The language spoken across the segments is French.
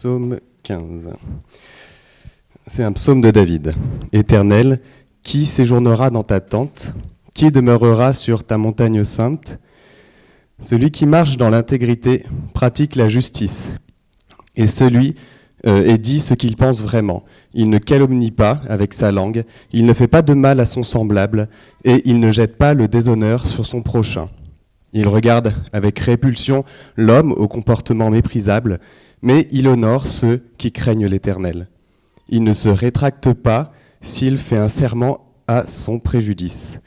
Psaume 15. C'est un psaume de David. Éternel, qui séjournera dans ta tente? Qui demeurera sur ta montagne sainte? Celui qui marche dans l'intégrité pratique la justice. Et celui euh, et dit ce qu'il pense vraiment. Il ne calomnie pas avec sa langue, il ne fait pas de mal à son semblable, et il ne jette pas le déshonneur sur son prochain. Il regarde avec répulsion l'homme au comportement méprisable, mais il honore ceux qui craignent l'Éternel. Il ne se rétracte pas s'il fait un serment à son préjudice.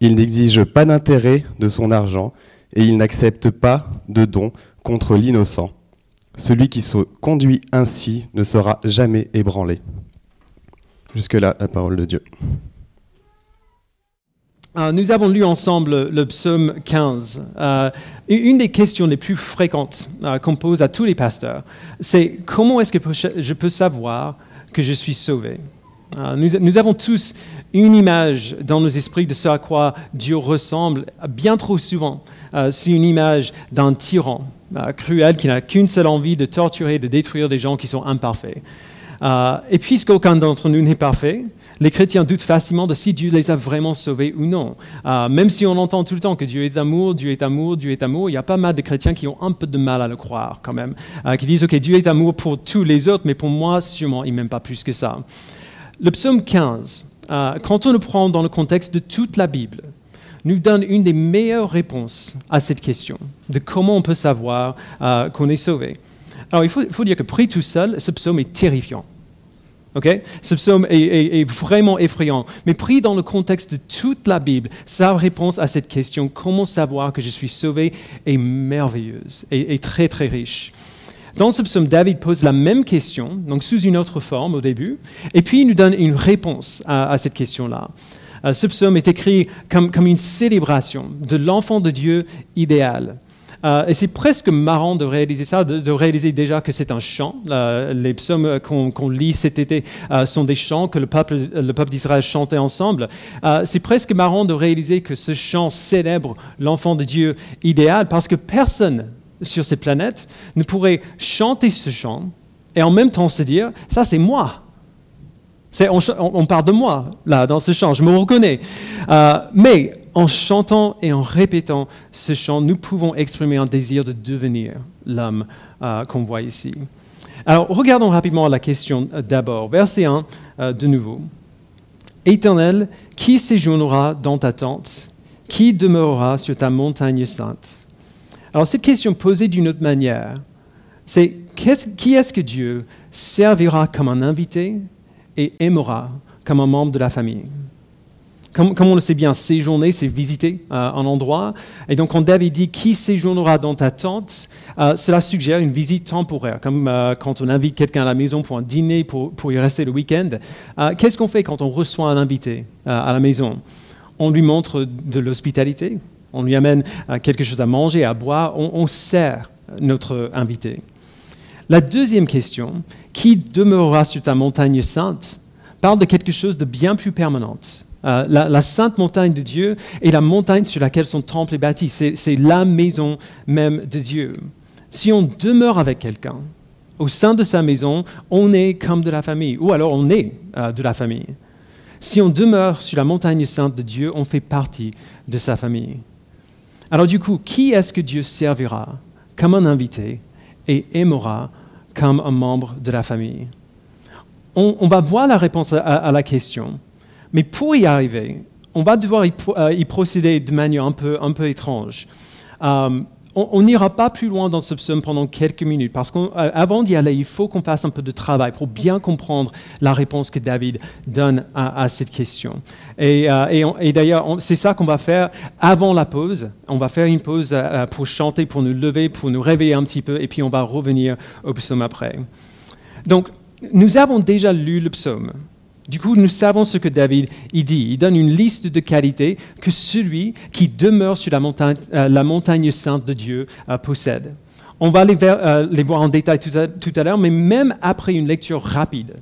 Il n'exige pas d'intérêt de son argent et il n'accepte pas de dons contre l'innocent. Celui qui se conduit ainsi ne sera jamais ébranlé. Jusque-là, la parole de Dieu. Euh, nous avons lu ensemble le psaume 15. Euh, une des questions les plus fréquentes euh, qu'on pose à tous les pasteurs, c'est comment est-ce que je peux savoir que je suis sauvé? Nous, avons tous une image dans nos esprits de ce à quoi Dieu ressemble. Bien trop souvent, c'est une image d'un tyran cruel qui n'a qu'une seule envie de torturer, de détruire des gens qui sont imparfaits. Et puisqu'aucun d'entre nous n'est parfait, les chrétiens doutent facilement de si Dieu les a vraiment sauvés ou non. Euh, même si on entend tout le temps que Dieu est amour, Dieu est amour, Dieu est amour, il y a pas mal de chrétiens qui ont un peu de mal à le croire quand même, euh, qui disent, OK, Dieu est amour pour tous les autres, mais pour moi, sûrement, il m'aime pas plus que ça. Le psaume 15, quand on le prend dans le contexte de toute la Bible, nous donne une des meilleures réponses à cette question, de comment on peut savoir qu'on est sauvé. Alors, il faut, faut, dire que pris tout seul, ce psaume est terrifiant. Ce psaume est, vraiment effrayant. Mais pris dans le contexte de toute la Bible, sa réponse à cette question, comment savoir que je suis sauvé, est merveilleuse et, très très riche. Dans ce psaume, David pose la même question, donc sous une autre forme au début, et puis il nous donne une réponse à, cette question-là. Euh, ce psaume est écrit comme une célébration de l'enfant de Dieu idéal. Euh, et c'est presque marrant de réaliser ça, de, réaliser déjà que c'est un chant. les psaumes qu'on lit cet été euh, sont des chants que le peuple, le peuple d'Israël chantait ensemble. Euh, c'est presque marrant de réaliser que ce chant célèbre l'enfant de Dieu idéal parce que personne sur cette planète ne pourrait chanter ce chant et en même temps se dire, ça c'est moi. On, on, parle de moi, là, dans ce chant, je me reconnais. mais en chantant et en répétant ce chant, nous pouvons exprimer un désir de devenir l'homme euh, qu'on voit ici. Alors, regardons rapidement la question euh, d'abord. Verset 1, euh, de nouveau. Éternel, qui séjournera dans ta tente? Qui demeurera sur ta montagne sainte? Alors, cette question posée d'une autre manière, c'est qui est-ce que Dieu servira comme un invité et aimera comme un membre de la famille? Comme, on le sait bien, séjourner, c'est visiter euh, un endroit. Et donc, quand David dit qui séjournera dans ta tente, euh, cela suggère une visite temporaire, comme euh, quand on invite quelqu'un à la maison pour un dîner, pour, y rester le week-end. Qu'est-ce qu'on fait quand on reçoit un invité à la maison? On lui montre de l'hospitalité, on lui amène quelque chose à manger, à boire, on sert notre invité. La deuxième question, qui demeurera sur ta montagne sainte, parle de quelque chose de bien plus permanent. Euh, la, sainte montagne de Dieu est la montagne sur laquelle son temple est bâti. C'est la maison même de Dieu. Si on demeure avec quelqu'un, au sein de sa maison, on est comme de la famille, ou alors on est euh, de la famille. Si on demeure sur la montagne sainte de Dieu, on fait partie de sa famille. Alors du coup, qui est-ce que Dieu servira comme un invité et aimera comme un membre de la famille? On, va voir la réponse à la question mais pour y arriver, on va devoir y, euh, procéder de manière un peu, un peu étrange. Euh, on n'ira pas plus loin dans ce psaume pendant quelques minutes, parce qu'avant euh, d'y aller, il faut qu'on fasse un peu de travail pour bien comprendre la réponse que David donne à, cette question. Et, d'ailleurs, c'est ça qu'on va faire avant la pause. On va faire une pause pour chanter, pour nous lever, pour nous réveiller un petit peu, et puis on va revenir au psaume après. Donc, nous avons déjà lu le psaume. Du coup, nous savons ce que David il dit. Il donne une liste de qualités que celui qui demeure sur la montagne, euh, sainte de Dieu euh, possède. On va euh, les, voir en détail tout à, l'heure, mais même après une lecture rapide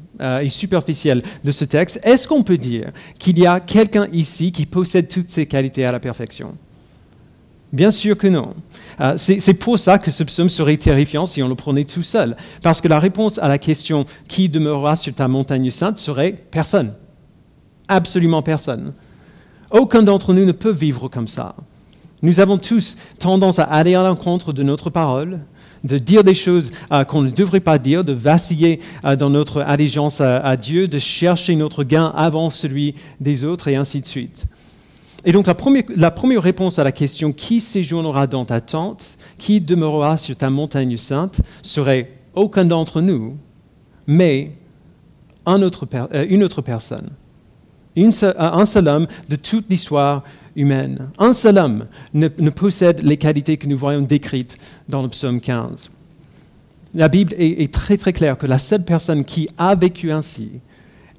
et superficielle de ce texte, est-ce qu'on peut dire qu'il y a quelqu'un ici qui possède toutes ces qualités à la perfection? Bien sûr que non. Euh, c'est pour ça que ce psaume serait terrifiant si on le prenait tout seul. Parce que la réponse à la question qui demeurera sur ta montagne sainte serait personne. Absolument personne. Aucun d'entre nous ne peut vivre comme ça. Nous avons tous tendance à aller à l'encontre de notre parole, de dire des choses euh, qu'on ne devrait pas dire, de vaciller euh, dans notre allégeance à, Dieu, de chercher notre gain avant celui des autres et ainsi de suite. Et donc la première, réponse à la question qui séjournera dans ta tente, qui demeurera sur ta montagne sainte, serait aucun d'entre nous, mais euh, une autre personne. un seul homme de toute l'histoire humaine. Un seul homme ne, possède les qualités que nous voyons décrites dans le psaume 15. La Bible est, est très très claire que la seule personne qui a vécu ainsi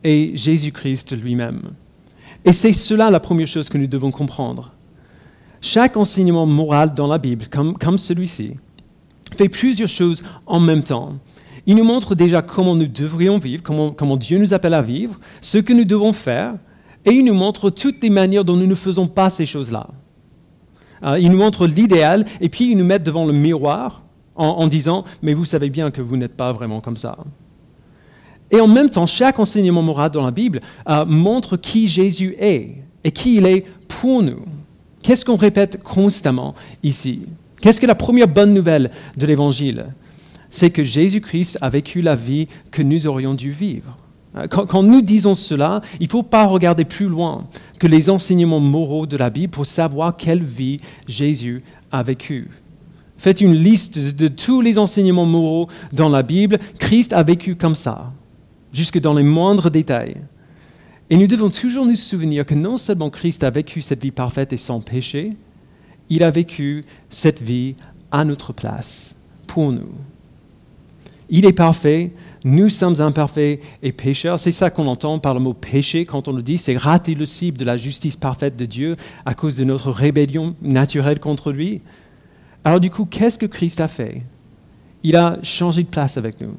est Jésus-Christ lui-même. Et c'est cela la première chose que nous devons comprendre. Chaque enseignement moral dans la Bible, comme, celui-ci, fait plusieurs choses en même temps. Il nous montre déjà comment nous devrions vivre, comment, comment Dieu nous appelle à vivre, ce que nous devons faire, et il nous montre toutes les manières dont nous ne faisons pas ces choses-là. Euh, il nous montre l'idéal, et puis il nous met devant le miroir en, disant, mais vous savez bien que vous n'êtes pas vraiment comme ça. Et en même temps, chaque enseignement moral dans la Bible euh, montre qui Jésus est et qui il est pour nous. Qu'est-ce qu'on répète constamment ici? Qu'est-ce que la première bonne nouvelle de l'Évangile? C'est que Jésus-Christ a vécu la vie que nous aurions dû vivre. Euh, quand, nous disons cela, il ne faut pas regarder plus loin que les enseignements moraux de la Bible pour savoir quelle vie Jésus a vécue. Faites une liste de tous les enseignements moraux dans la Bible. Christ a vécu comme ça, jusque dans les moindres détails. Et nous devons toujours nous souvenir que non seulement Christ a vécu cette vie parfaite et sans péché, il a vécu cette vie à notre place, pour nous. Il est parfait, nous sommes imparfaits et pécheurs. C'est ça qu'on entend par le mot péché quand on le dit. C'est rater le cible de la justice parfaite de Dieu à cause de notre rébellion naturelle contre lui. Alors du coup, qu'est-ce que Christ a fait? Il a changé de place avec nous.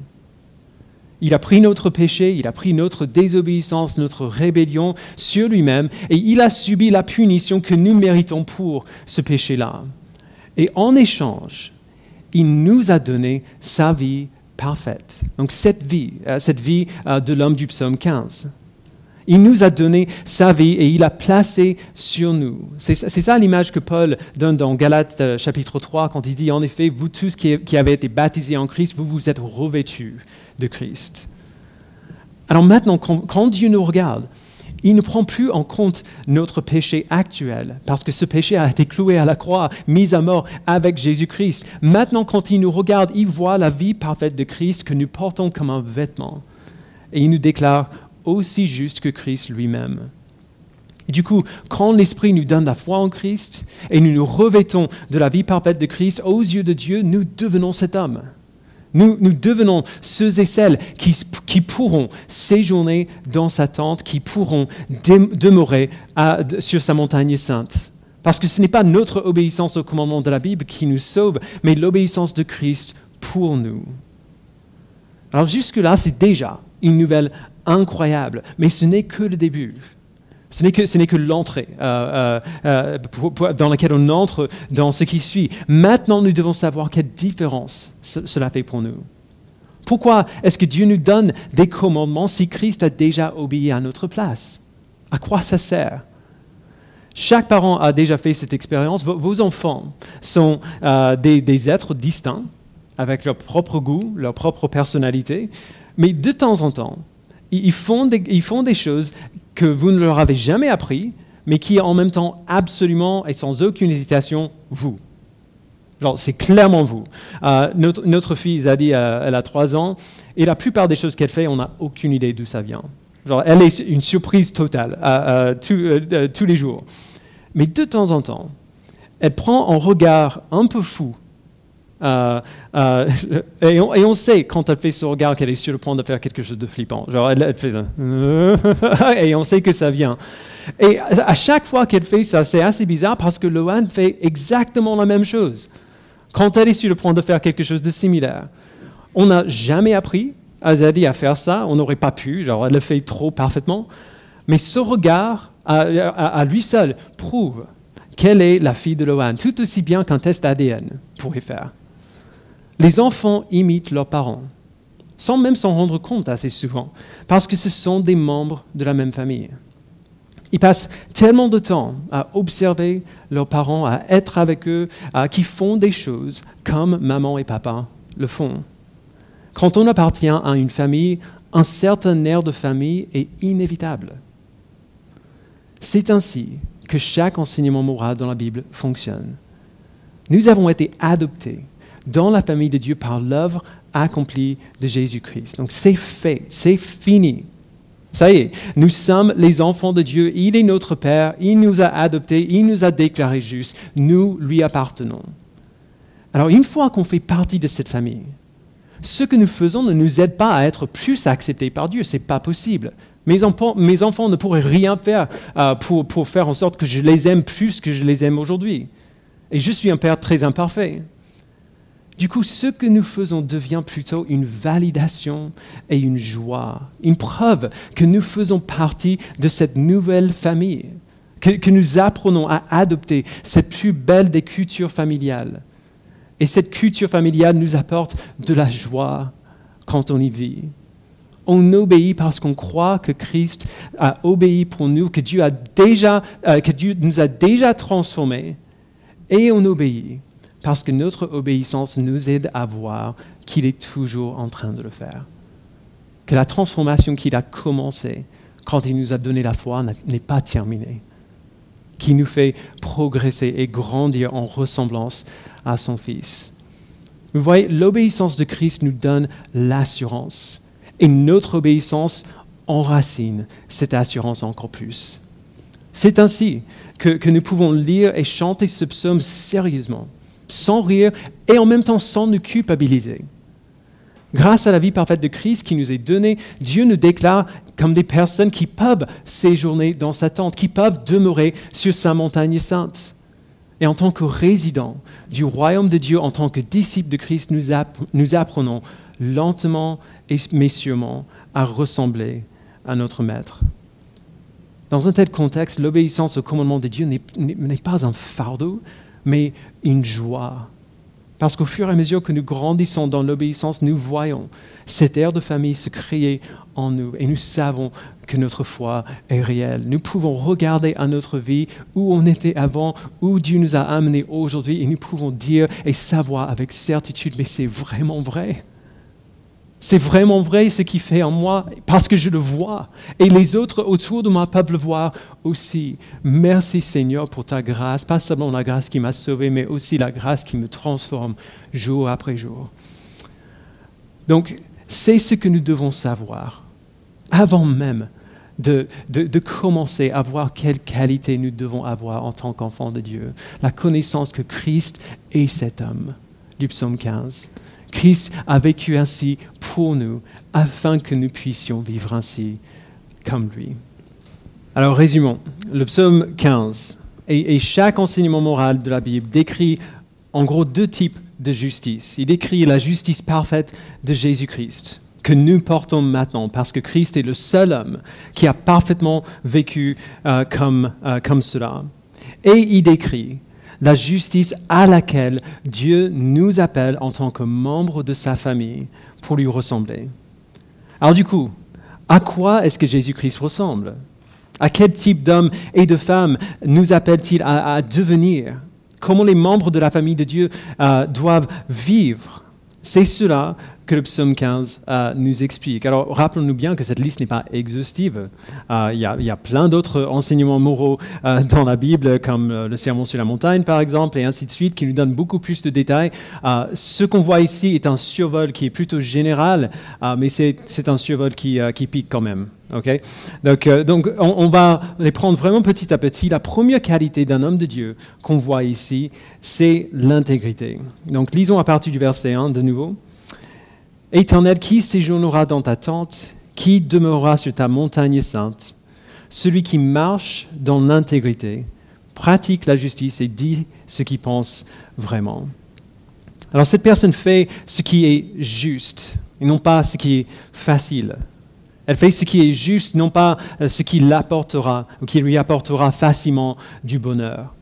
Il a pris notre péché, il a pris notre désobéissance, notre rébellion sur lui-même, et il a subi la punition que nous méritons pour ce péché-là. Et en échange, il nous a donné sa vie parfaite. Donc cette vie, euh, cette vie euh, de l'homme du psaume 15. Il nous a donné sa vie et il a placé sur nous. C'est ça l'image que Paul donne dans Galates euh, chapitre 3 quand il dit en effet, vous tous qui, qui avez été baptisés en Christ, vous vous êtes revêtus de Christ. Alors maintenant, quand Dieu nous regarde, il ne prend plus en compte notre péché actuel, parce que ce péché a été cloué à la croix, mis à mort avec Jésus-Christ. Maintenant, quand il nous regarde, il voit la vie parfaite de Christ que nous portons comme un vêtement. Et il nous déclare aussi juste que Christ lui-même. Du coup, quand l'Esprit nous donne la foi en Christ et nous nous revêtons de la vie parfaite de Christ, aux yeux de Dieu, nous devenons cet homme. Nous, devenons ceux et celles qui, pourront séjourner dans sa tente, qui pourront demeurer sur sa montagne sainte. Parce que ce n'est pas notre obéissance au commandement de la Bible qui nous sauve, mais l'obéissance de Christ pour nous. Alors jusque-là, c'est déjà une nouvelle incroyable, mais ce n'est que le début. Ce n'est que, l'entrée euh, euh, euh, dans laquelle on entre dans ce qui suit. Maintenant, nous devons savoir quelle différence cela fait pour nous. Pourquoi est-ce que Dieu nous donne des commandements si Christ a déjà obéi à notre place? À quoi ça sert? Chaque parent a déjà fait cette expérience. Vos, enfants sont des, des êtres distincts, avec leur propre goût, leur propre personnalité, mais de temps en temps, ils font, des, ils font des choses que vous ne leur avez jamais appris, mais qui en même temps absolument et sans aucune hésitation vous. c'est clairement vous. Euh, notre, fille Zadie, euh, elle a trois ans, et la plupart des choses qu'elle fait, on n'a aucune idée d'où ça vient. elle est une surprise totale euh, tous les jours. Mais de temps en temps, elle prend un regard un peu fou euh, euh, et, on, sait quand elle fait ce regard qu'elle est sur le point de faire quelque chose de flippant. Genre, elle, fait et on sait que ça vient. Et à chaque fois qu'elle fait ça, c'est assez bizarre parce que Loane fait exactement la même chose. Quand elle est sur le point de faire quelque chose de similaire, on n'a jamais appris à Zadie à faire ça. On n'aurait pas pu. Genre, elle le fait trop parfaitement. Mais ce regard, à lui seul, prouve quelle est la fille de Lohan, tout aussi bien qu'un test ADN pourrait faire. Les enfants imitent leurs parents, sans même s'en rendre compte assez souvent, parce que ce sont des membres de la même famille. Ils passent tellement de temps à observer leurs parents, à être avec eux, à, qui font des choses comme maman et papa le font. Quand on appartient à une famille, un certain air de famille est inévitable. C'est ainsi que chaque enseignement moral dans la Bible fonctionne. Nous avons été adoptés dans la famille de Dieu par l'œuvre accomplie de Jésus-Christ. Donc c'est fait, c'est fini. Ça y est, nous sommes les enfants de Dieu, il est notre Père, il nous a adoptés, il nous a déclarés justes, nous lui appartenons. Alors une fois qu'on fait partie de cette famille, ce que nous faisons ne nous aide pas à être plus acceptés par Dieu, ce n'est pas possible. Mes enfants, ne pourraient rien faire euh, pour faire en sorte que je les aime plus que je les aime aujourd'hui. Et je suis un père très imparfait. Du coup, ce que nous faisons devient plutôt une validation et une joie, une preuve que nous faisons partie de cette nouvelle famille, que, nous apprenons à adopter cette plus belle des cultures familiales. Et cette culture familiale nous apporte de la joie quand on y vit. On obéit parce qu'on croit que Christ a obéi pour nous, que Dieu, a déjà, euh, que Dieu nous a déjà transformés. Et on obéit parce que notre obéissance nous aide à voir qu'il est toujours en train de le faire. Que la transformation qu'il a commencée quand il nous a donné la foi n'est pas terminée. Qui nous fait progresser et grandir en ressemblance à son Fils. Vous voyez, l'obéissance de Christ nous donne l'assurance. Et notre obéissance enracine cette assurance encore plus. C'est ainsi que, que, nous pouvons lire et chanter ce psaume sérieusement sans rire et en même temps sans nous culpabiliser. Grâce à la vie parfaite de Christ qui nous est donnée, Dieu nous déclare comme des personnes qui peuvent séjourner dans sa tente, qui peuvent demeurer sur sa montagne sainte. Et en tant que résidents du royaume de Dieu, en tant que disciples de Christ, nous, apprenons lentement mais sûrement à ressembler à notre Maître. Dans un tel contexte, l'obéissance au commandement de Dieu n'est pas un fardeau, mais une joie. Parce qu'au fur et à mesure que nous grandissons dans l'obéissance, nous voyons cet air de famille se créer en nous et nous savons que notre foi est réelle. Nous pouvons regarder à notre vie où on était avant, où Dieu nous a amenés aujourd'hui et nous pouvons dire et savoir avec certitude, mais c'est vraiment vrai. C'est vraiment vrai ce qu'il fait en moi parce que je le vois. Et les autres autour de moi peuvent le voir aussi. Merci Seigneur pour ta grâce, pas seulement la grâce qui m'a sauvé, mais aussi la grâce qui me transforme jour après jour. Donc, c'est ce que nous devons savoir avant même de, de, commencer à voir quelle qualité nous devons avoir en tant qu'enfants de Dieu. La connaissance que Christ est cet homme du psaume 15. Christ a vécu ainsi pour nous, afin que nous puissions vivre ainsi comme lui. Alors résumons, le psaume 15 et, chaque enseignement moral de la Bible décrit en gros deux types de justice. Il décrit la justice parfaite de Jésus-Christ que nous portons maintenant, parce que Christ est le seul homme qui a parfaitement vécu euh, comme, euh, comme cela. Et il décrit la justice à laquelle Dieu nous appelle en tant que membres de sa famille pour lui ressembler. Alors du coup, à quoi est-ce que Jésus-Christ ressemble? À quel type d'homme et de femme nous appelle-t-il à, devenir? Comment les membres de la famille de Dieu euh, doivent vivre? C'est cela que le psaume 15 euh, nous explique. Alors, rappelons-nous bien que cette liste n'est pas exhaustive. Euh, il y, a plein d'autres enseignements moraux euh, dans la Bible, comme le sermon sur la montagne, par exemple, et ainsi de suite, qui nous donnent beaucoup plus de détails. ce qu'on voit ici est un survol qui est plutôt général, mais c'est un survol qui, pique quand même. Okay donc, donc on, on, va les prendre vraiment petit à petit. La première qualité d'un homme de Dieu qu'on voit ici, c'est l'intégrité. Donc, lisons à partir du verset 1 de nouveau. Éternel, qui séjournera dans ta tente Qui demeurera sur ta montagne sainte? Celui qui marche dans l'intégrité, pratique la justice et dit ce qu'il pense vraiment. Alors cette personne fait ce qui est juste et non pas ce qui est facile. Elle fait ce qui est juste, non pas ce qui l'apportera ou qui lui apportera facilement du bonheur.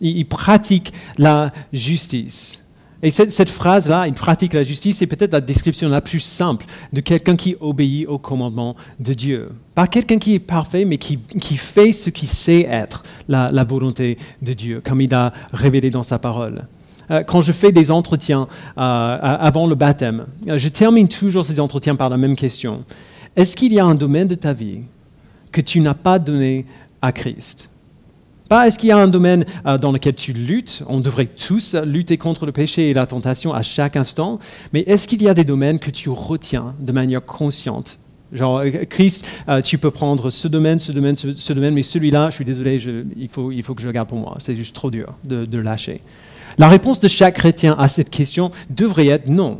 Il, pratique la justice. Et cette, phrase-là, il pratique la justice, c'est peut-être la description la plus simple de quelqu'un qui obéit au commandement de Dieu. Pas quelqu'un qui est parfait, mais qui, qui fait ce qui sait être la, la, volonté de Dieu, comme il a révélé dans sa parole. Euh, quand je fais des entretiens euh, avant le baptême, je termine toujours ces entretiens par la même question. Est-ce qu'il y a un domaine de ta vie que tu n'as pas donné à Christ? Pas est-ce qu'il y a un domaine euh, dans lequel tu luttes, on devrait tous lutter contre le péché et la tentation à chaque instant, mais est-ce qu'il y a des domaines que tu retiens de manière consciente? Genre, euh, Christ, euh, tu peux prendre ce domaine, ce domaine, ce, domaine, mais celui-là, je suis désolé, il, faut, il, faut, que je garde pour moi. C'est juste trop dur de lâcher. La réponse de chaque chrétien à cette question devrait être non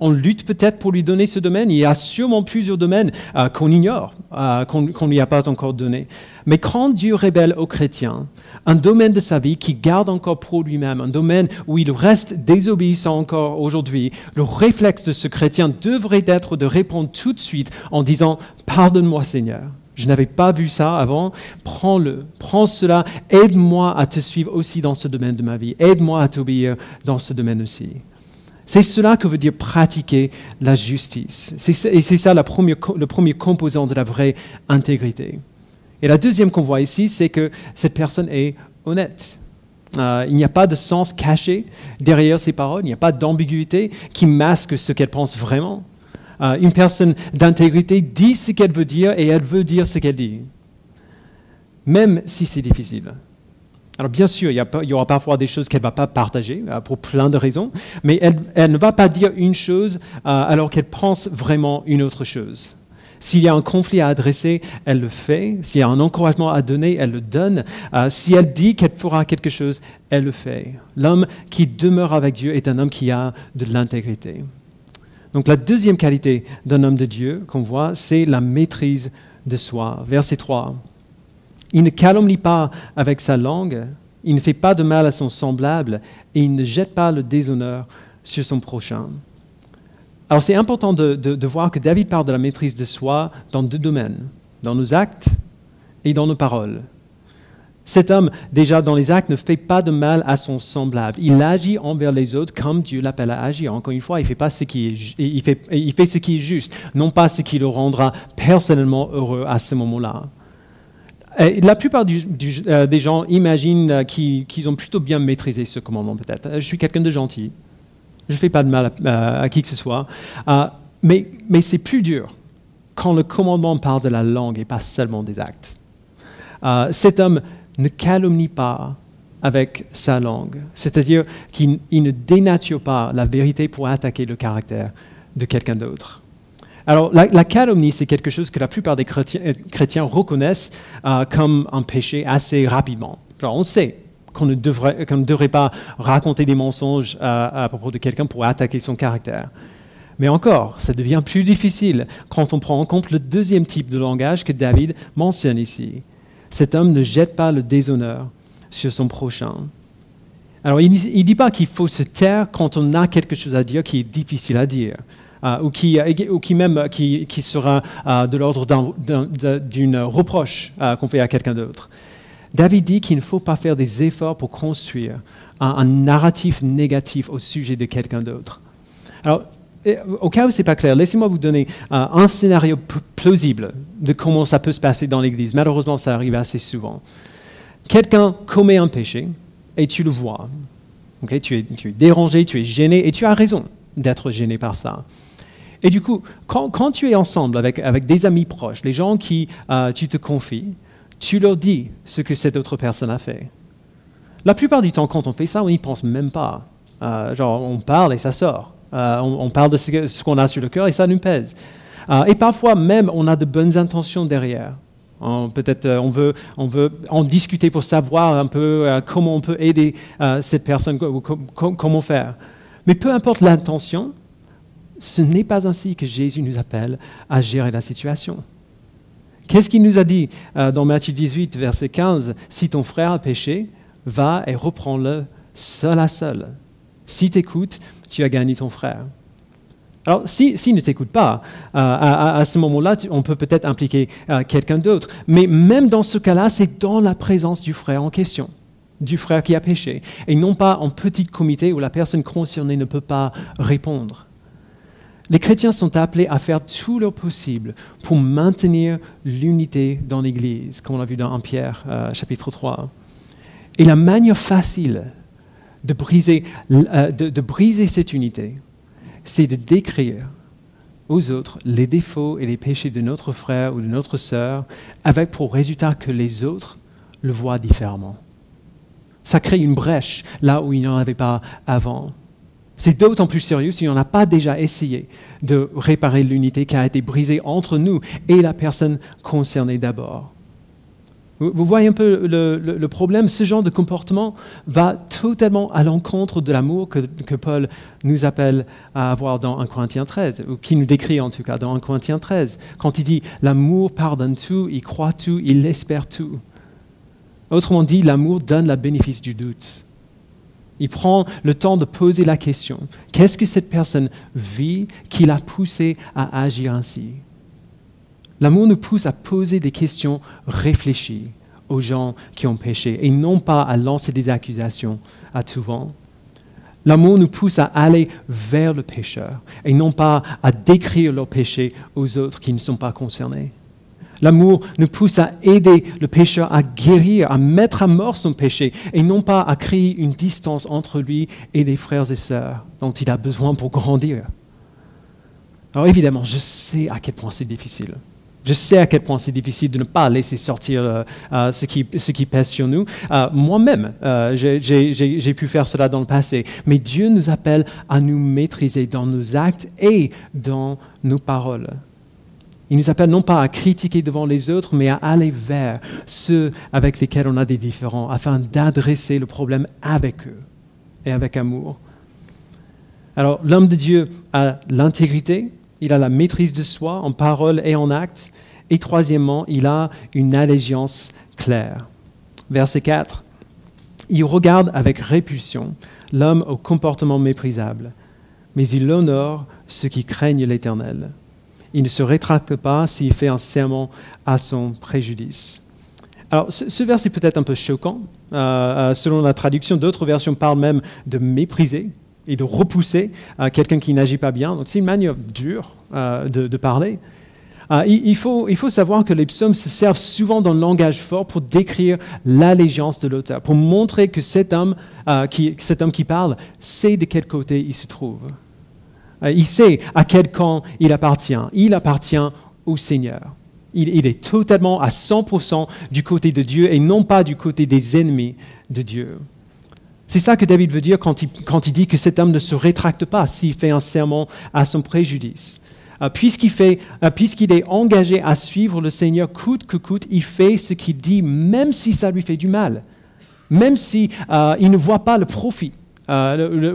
on lutte peut-être pour lui donner ce domaine. Il y a sûrement plusieurs domaines euh, qu'on ignore, euh, qu'on ne lui a pas encore donné. Mais quand Dieu révèle aux chrétiens un domaine de sa vie qu'il garde encore pour lui-même, un domaine où il reste désobéissant encore aujourd'hui, le réflexe de ce chrétien devrait être de répondre tout de suite en disant Pardonne-moi Seigneur. Je n'avais pas vu ça avant. Prends-le, prends cela. Aide-moi à te suivre aussi dans ce domaine de ma vie. Aide-moi à t'obéir dans ce domaine aussi. C'est cela que veut dire pratiquer la justice. Et c'est ça le premier composant de la vraie intégrité. Et la deuxième qu'on voit ici, c'est que cette personne est honnête. Euh, il n'y a pas de sens caché derrière ses paroles, il n'y a pas d'ambiguïté qui masque ce qu'elle pense vraiment. Euh, une personne d'intégrité dit ce qu'elle veut dire et elle veut dire ce qu'elle dit, même si c'est difficile. Alors bien sûr, il y, aura parfois des choses qu'elle ne va pas partager euh, pour plein de raisons, mais elle, ne va pas dire une chose euh, alors qu'elle pense vraiment une autre chose. S'il y a un conflit à adresser, elle le fait. S'il y a un encouragement à donner, elle le donne. Euh, si elle dit qu'elle fera quelque chose, elle le fait. L'homme qui demeure avec Dieu est un homme qui a de l'intégrité. Donc la deuxième qualité d'un homme de Dieu qu'on voit, c'est la maîtrise de soi. Verset 3. Il ne calomnie pas avec sa langue, il ne fait pas de mal à son semblable et il ne jette pas le déshonneur sur son prochain. Alors c'est important de, voir que David parle de la maîtrise de soi dans deux domaines, dans nos actes et dans nos paroles. Cet homme, déjà dans les actes, ne fait pas de mal à son semblable. Il agit envers les autres comme Dieu l'appelle à agir. Encore une fois, il fait, pas ce qui est, il fait, il fait ce qui est juste, non pas ce qui le rendra personnellement heureux à ce moment-là. Euh, la plupart euh, des gens imaginent euh, qu'ils ont plutôt bien maîtrisé ce commandement, peut-être. Je suis quelqu'un de gentil. Je ne fais pas de mal à, qui que ce soit. mais c'est plus dur quand le commandement parle de la langue et pas seulement des actes. cet homme ne calomnie pas avec sa langue, c'est-à-dire qu'il ne dénature pas la vérité pour attaquer le caractère de quelqu'un d'autre. Alors, la, calomnie, c'est quelque chose que la plupart des chrétiens, reconnaissent euh, comme un péché assez rapidement. on sait qu'on ne, devrait, pas raconter des mensonges euh, à propos de quelqu'un pour attaquer son caractère. Mais encore, ça devient plus difficile quand on prend en compte le deuxième type de langage que David mentionne ici. Cet homme ne jette pas le déshonneur sur son prochain. Alors, il ne dit pas qu'il faut se taire quand on a quelque chose à dire qui est difficile à dire. Euh, ou, qui, euh, ou qui même euh, qui, sera de l'ordre d'une reproche qu'on fait à quelqu'un d'autre. David dit qu'il ne faut pas faire des efforts pour construire un, narratif négatif au sujet de quelqu'un d'autre. Alors, au cas où ce n'est pas clair, laissez-moi vous donner un scénario plausible de comment ça peut se passer dans l'Église. Malheureusement, ça arrive assez souvent. Quelqu'un commet un péché et tu le vois. tu es dérangé, tu es gêné et tu as raison d'être gêné par ça. Et du coup, quand, tu es ensemble avec, avec, des amis proches, les gens qui euh, tu te confies, tu leur dis ce que cette autre personne a fait. La plupart du temps, quand on fait ça, on n'y pense même pas. Euh, genre, on parle et ça sort. Euh, on, parle de ce, qu'on a sur le cœur et ça nous pèse. et parfois même, on a de bonnes intentions derrière. Peut-être on veut, on veut en discuter pour savoir un peu comment on peut aider cette personne, comment faire. Mais peu importe l'intention, ce n'est pas ainsi que Jésus nous appelle à gérer la situation. Qu'est-ce qu'il nous a dit euh, dans Matthieu 18, verset 15 Si ton frère a péché, va et reprends-le seul à seul. Si tu écoutes, tu as gagné ton frère. Alors, s'il si, ne t'écoute pas, euh, à, ce moment-là, on peut peut-être impliquer euh, quelqu'un d'autre. Mais même dans ce cas-là, c'est dans la présence du frère en question. du frère qui a péché, et non pas en petit comité où la personne concernée ne peut pas répondre. Les chrétiens sont appelés à faire tout leur possible pour maintenir l'unité dans l'Église, comme on l'a vu dans 1 Pierre euh, chapitre 3. Et la manière facile de briser, euh, de briser cette unité, c'est de décrire aux autres les défauts et les péchés de notre frère ou de notre sœur, avec pour résultat que les autres le voient différemment. Ça crée une brèche là où il n'y en avait pas avant. C'est d'autant plus sérieux si on n'a pas déjà essayé de réparer l'unité qui a été brisée entre nous et la personne concernée d'abord. Vous voyez un peu le, problème, ce genre de comportement va totalement à l'encontre de l'amour que, Paul nous appelle à avoir dans 1 Corinthiens 13, ou qui nous décrit en tout cas dans 1 Corinthiens 13, quand il dit l'amour pardonne tout, il croit tout, il espère tout. Autrement dit, l'amour donne le bénéfice du doute. Il prend le temps de poser la question, qu'est-ce que cette personne vit qui l'a poussé à agir ainsi? L'amour nous pousse à poser des questions réfléchies aux gens qui ont péché et non pas à lancer des accusations à tout vent. L'amour nous pousse à aller vers le pécheur et non pas à décrire leur péché aux autres qui ne sont pas concernés. L'amour nous pousse à aider le pécheur à guérir, à mettre à mort son péché et non pas à créer une distance entre lui et les frères et sœurs dont il a besoin pour grandir. Alors évidemment, je sais à quel point c'est difficile. Je sais à quel point c'est difficile de ne pas laisser sortir euh, euh, ce, qui, ce, qui, pèse sur nous. Euh, moi-même, j'ai pu faire cela dans le passé. Mais Dieu nous appelle à nous maîtriser dans nos actes et dans nos paroles. Il nous appelle non pas à critiquer devant les autres, mais à aller vers ceux avec lesquels on a des différends, afin d'adresser le problème avec eux et avec amour. Alors, l'homme de Dieu a l'intégrité, il a la maîtrise de soi en parole et en acte. Et troisièmement, il a une allégeance claire. Verset 4. Il regarde avec répulsion l'homme au comportement méprisable, mais il honore ceux qui craignent l'Éternel. Il ne se rétracte pas s'il fait un serment à son préjudice. Alors, ce, verset peut être un peu choquant. Euh, euh, selon la traduction, d'autres versions parlent même de mépriser et de repousser euh, quelqu'un qui n'agit pas bien. Donc, c'est une manière dure de, parler. Ah, il, faut, savoir que les psaumes se servent souvent d'un langage fort pour décrire l'allégeance de l'auteur, pour montrer que cet homme, qui, cet homme qui parle sait de quel côté il se trouve. Euh, il sait à quel camp il appartient. Il appartient au Seigneur. Il, est totalement à 100% du côté de Dieu et non pas du côté des ennemis de Dieu. C'est ça que David veut dire quand il, dit que cet homme ne se rétracte pas s'il fait un serment à son préjudice. Euh, euh, puisqu'il est engagé à suivre le Seigneur coûte que coûte, il fait ce qu'il dit, même si ça lui fait du mal, même si, il ne voit pas le profit. Ou,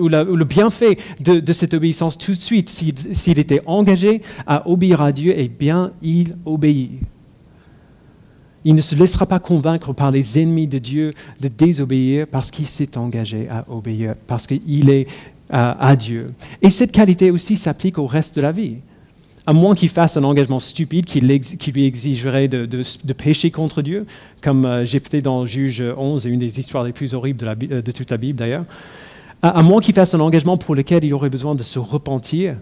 le, bienfait de, cette obéissance tout de suite. S'il, était engagé à obéir à Dieu, eh bien, il obéit. Il ne se laissera pas convaincre par les ennemis de Dieu de désobéir parce qu'il s'est engagé à obéir, parce qu'il est à Dieu. Et cette qualité aussi s'applique au reste de la vie à moins qu'il fasse un engagement stupide qui, lui exigerait de, pécher contre Dieu, comme euh, j'ai fait dans Juge 11, une des histoires les plus horribles de, euh, toute la Bible d'ailleurs, à, moins qu'il fasse un engagement pour lequel il aurait besoin de se repentir,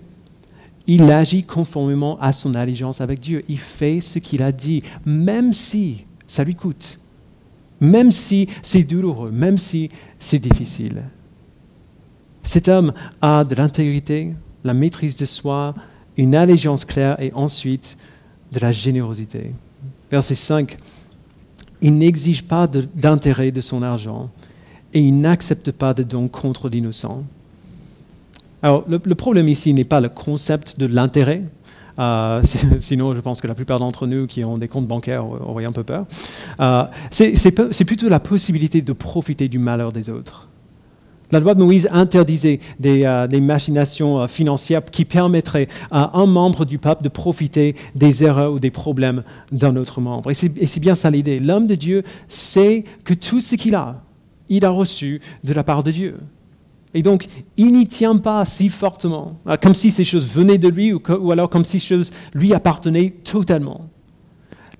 il agit conformément à son allégeance avec Dieu. Il fait ce qu'il a dit, même si ça lui coûte, même si c'est douloureux, même si c'est difficile. Cet homme a de l'intégrité, la maîtrise de soi, une allégeance claire et ensuite de la générosité. Verset 5, il n'exige pas d'intérêt de, son argent et il n'accepte pas de dons contre l'innocent. Alors, le, problème ici n'est pas le concept de l'intérêt, euh, sinon je pense que la plupart d'entre nous qui ont des comptes bancaires auraient un peu peur. Euh, c'est plutôt la possibilité de profiter du malheur des autres. La loi de Moïse interdisait des, euh, machinations euh, financières qui permettraient à un membre du peuple de profiter des erreurs ou des problèmes d'un autre membre. Et c'est bien ça l'idée. L'homme de Dieu sait que tout ce qu'il a, il a reçu de la part de Dieu. Et donc, il n'y tient pas si fortement, euh, comme si ces choses venaient de lui ou, alors comme si ces choses lui appartenaient totalement.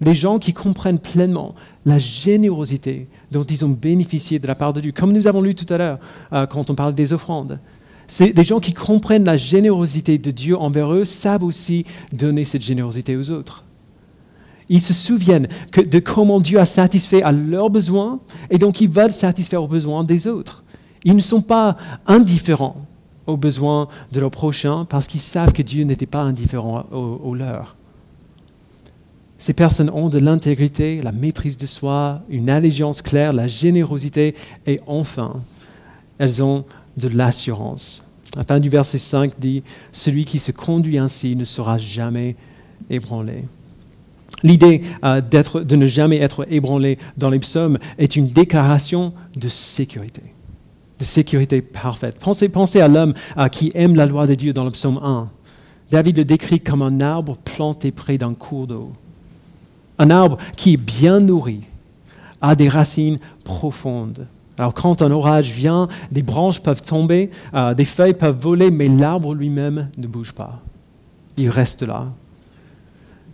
Les gens qui comprennent pleinement la générosité dont ils ont bénéficié de la part de Dieu, comme nous avons lu tout à l'heure euh, quand on parle des offrandes. C'est des gens qui comprennent la générosité de Dieu envers eux, savent aussi donner cette générosité aux autres. Ils se souviennent de comment Dieu a satisfait à leurs besoins et donc ils veulent satisfaire aux besoins des autres. Ils ne sont pas indifférents aux besoins de leurs prochains parce qu'ils savent que Dieu n'était pas indifférent aux, leurs. Ces personnes ont de l'intégrité, la maîtrise de soi, une allégeance claire, la générosité et enfin, elles ont de l'assurance. La fin du verset 5 dit, Celui qui se conduit ainsi ne sera jamais ébranlé. L'idée euh, de ne jamais être ébranlé dans les psaumes est une déclaration de sécurité, de sécurité parfaite. Pensez, à l'homme euh, qui aime la loi de Dieu dans le psaume 1. David le décrit comme un arbre planté près d'un cours d'eau. Un arbre qui est bien nourri, a des racines profondes. Alors quand un orage vient, des branches peuvent tomber, euh, des feuilles peuvent voler, mais l'arbre lui-même ne bouge pas. Il reste là,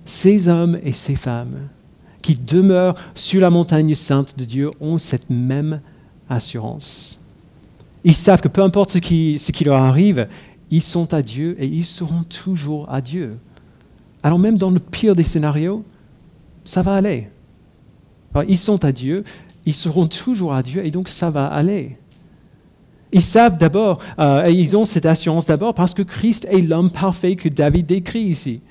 ces hommes et ces femmes qui demeurent sur la montagne sainte de Dieu ont cette même assurance. Ils savent que peu importe ce qui, leur arrive, ils sont à Dieu et ils seront toujours à Dieu. Alors même dans le pire des scénarios, ça va aller. ils sont à Dieu, ils seront toujours à Dieu et donc ça va aller. Ils savent d'abord, euh, ils ont cette assurance d'abord parce que Christ est l'homme parfait que David décrit ici.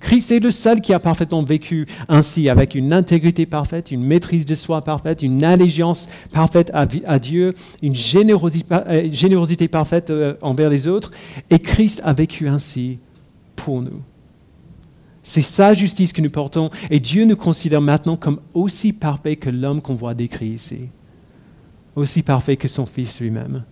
Christ est le seul qui a parfaitement vécu ainsi, avec une intégrité parfaite, une maîtrise de soi parfaite, une allégeance parfaite à, Dieu, une euh, générosité, parfaite euh, envers les autres. Et Christ a vécu ainsi pour nous. C'est sa justice que nous portons et Dieu nous considère maintenant comme aussi parfait que l'homme qu'on voit décrit ici, aussi parfait que son Fils lui-même.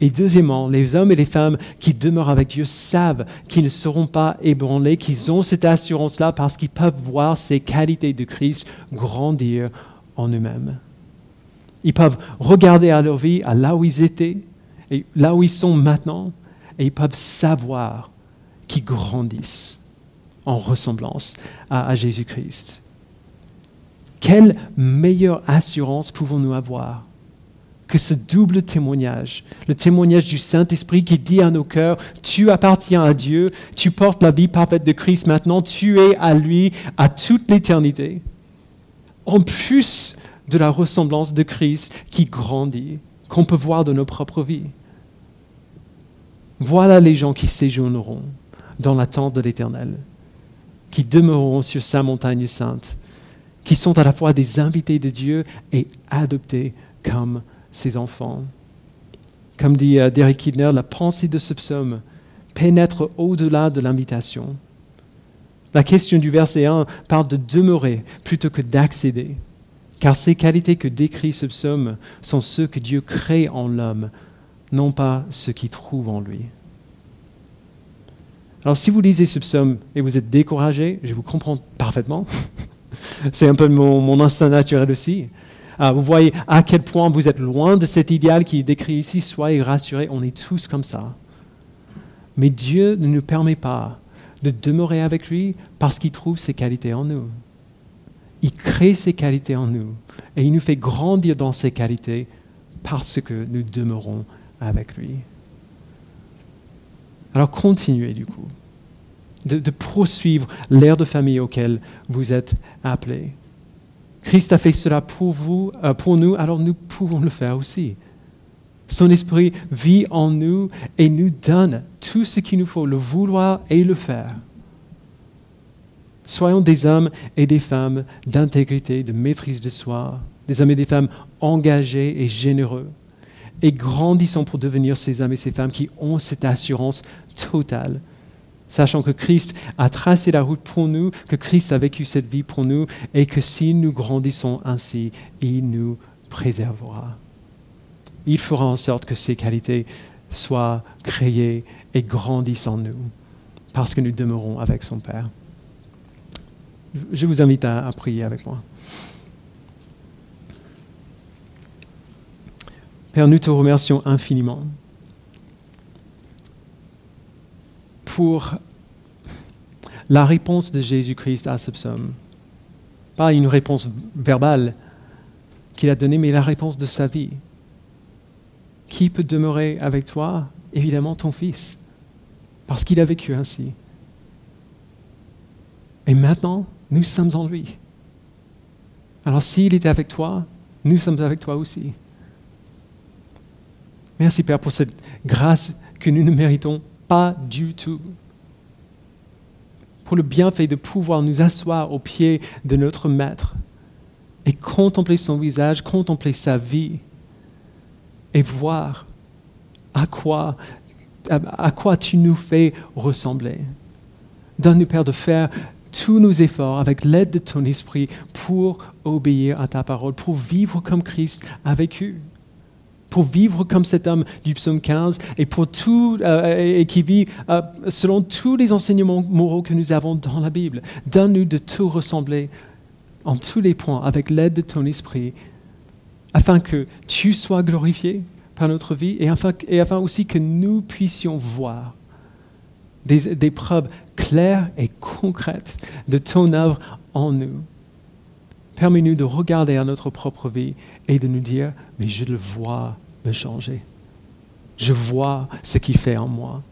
Et deuxièmement, les hommes et les femmes qui demeurent avec Dieu savent qu'ils ne seront pas ébranlés, qu'ils ont cette assurance-là parce qu'ils peuvent voir ces qualités de Christ grandir en eux-mêmes. Ils peuvent regarder à leur vie, à là où ils étaient, et là où ils sont maintenant, et ils peuvent savoir qu'ils grandissent en ressemblance à, à Jésus-Christ. Quelle meilleure assurance pouvons-nous avoir que ce double témoignage, le témoignage du Saint-Esprit qui dit à nos cœurs, tu appartiens à Dieu, tu portes la vie parfaite de Christ maintenant, tu es à lui à toute l'éternité. En plus de la ressemblance de Christ qui grandit, qu'on peut voir dans nos propres vies. Voilà les gens qui séjourneront dans l'attente de l'Éternel, qui demeureront sur sa montagne sainte, qui sont à la fois des invités de Dieu et adoptés comme ses enfants. Comme dit euh, Derek Kidner, la pensée de ce psaume pénètre au-delà de l'invitation. La question du verset 1 parle de demeurer plutôt que d'accéder, car ces qualités que décrit ce psaume sont ceux que Dieu crée en l'homme, non pas ceux qu'il trouve en lui. Alors si vous lisez ce psaume et vous êtes découragé, je vous comprends parfaitement. C'est un peu mon instinct naturel aussi. Ah, vous voyez à quel point vous êtes loin de cet idéal qui est décrit ici. Soyez rassurés, on est tous comme ça. Mais Dieu ne nous permet pas de demeurer avec lui parce qu'il trouve ses qualités en nous. Il crée ses qualités en nous et il nous fait grandir dans ses qualités parce que nous demeurons avec lui. Alors continuez du coup de, de poursuivre l'ère de famille auquel vous êtes appelés. Christ a fait cela pour vous, euh, pour nous, alors nous pouvons le faire aussi. Son esprit vit en nous et nous donne tout ce qu'il nous faut, le vouloir et le faire. Soyons des hommes et des femmes d'intégrité, de maîtrise de soi, des hommes et des femmes engagés et généreux. Et grandissons pour devenir ces hommes et ces femmes qui ont cette assurance totale sachant que Christ a tracé la route pour nous, que Christ a vécu cette vie pour nous, et que si nous grandissons ainsi, il nous préservera. Il fera en sorte que ces qualités soient créées et grandissent en nous, parce que nous demeurons avec son Père. Je vous invite à, prier avec moi. Père, nous te remercions infiniment pour la réponse de Jésus-Christ à ce psaume. Pas une réponse verbale, qu'il a donné, mais la réponse de sa vie. Qui peut demeurer avec toi? Évidemment ton Fils, parce qu'il a vécu ainsi. Et maintenant, nous sommes en lui. Alors s'il était avec toi, nous sommes avec toi aussi. Merci Père pour cette grâce que nous ne méritons pas du tout. Pour le bienfait de pouvoir nous asseoir au pied de notre Maître et contempler son visage, contempler sa vie et voir à quoi, à quoi tu nous fais ressembler. Donne-nous, Père, de faire tous nos efforts avec l'aide de ton esprit pour obéir à ta parole, pour vivre comme Christ a vécu, pour vivre comme cet homme du psaume 15 et, pour tout, euh, et qui vit euh, selon tous les enseignements moraux que nous avons dans la Bible. Donne-nous de tout ressembler en tous les points avec l'aide de ton esprit, afin que tu sois glorifié par notre vie et afin, et afin aussi que nous puissions voir des, des preuves claires et concrètes de ton œuvre en nous. Permets-nous de regarder à notre propre vie et de nous dire, mais je le vois changer. Je vois ce qu'il fait en moi.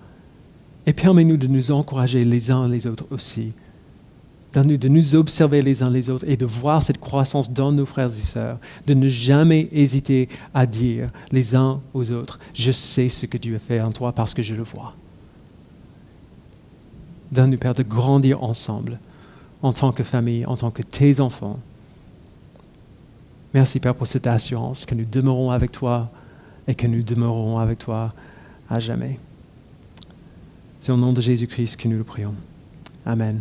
Et permets-nous de nous encourager les uns les autres aussi. De nous observer les uns les autres et de voir cette croissance dans nos frères et sœurs, de ne jamais hésiter à dire les uns aux autres, je sais ce que Dieu a fait en toi parce que je le vois. Donne-nous, Père, de grandir ensemble en tant que famille, en tant que tes enfants. Merci Père pour cette assurance que nous demeurons avec toi et que nous demeurerons avec toi à jamais. C'est au nom de Jésus-Christ que nous le prions. Amen.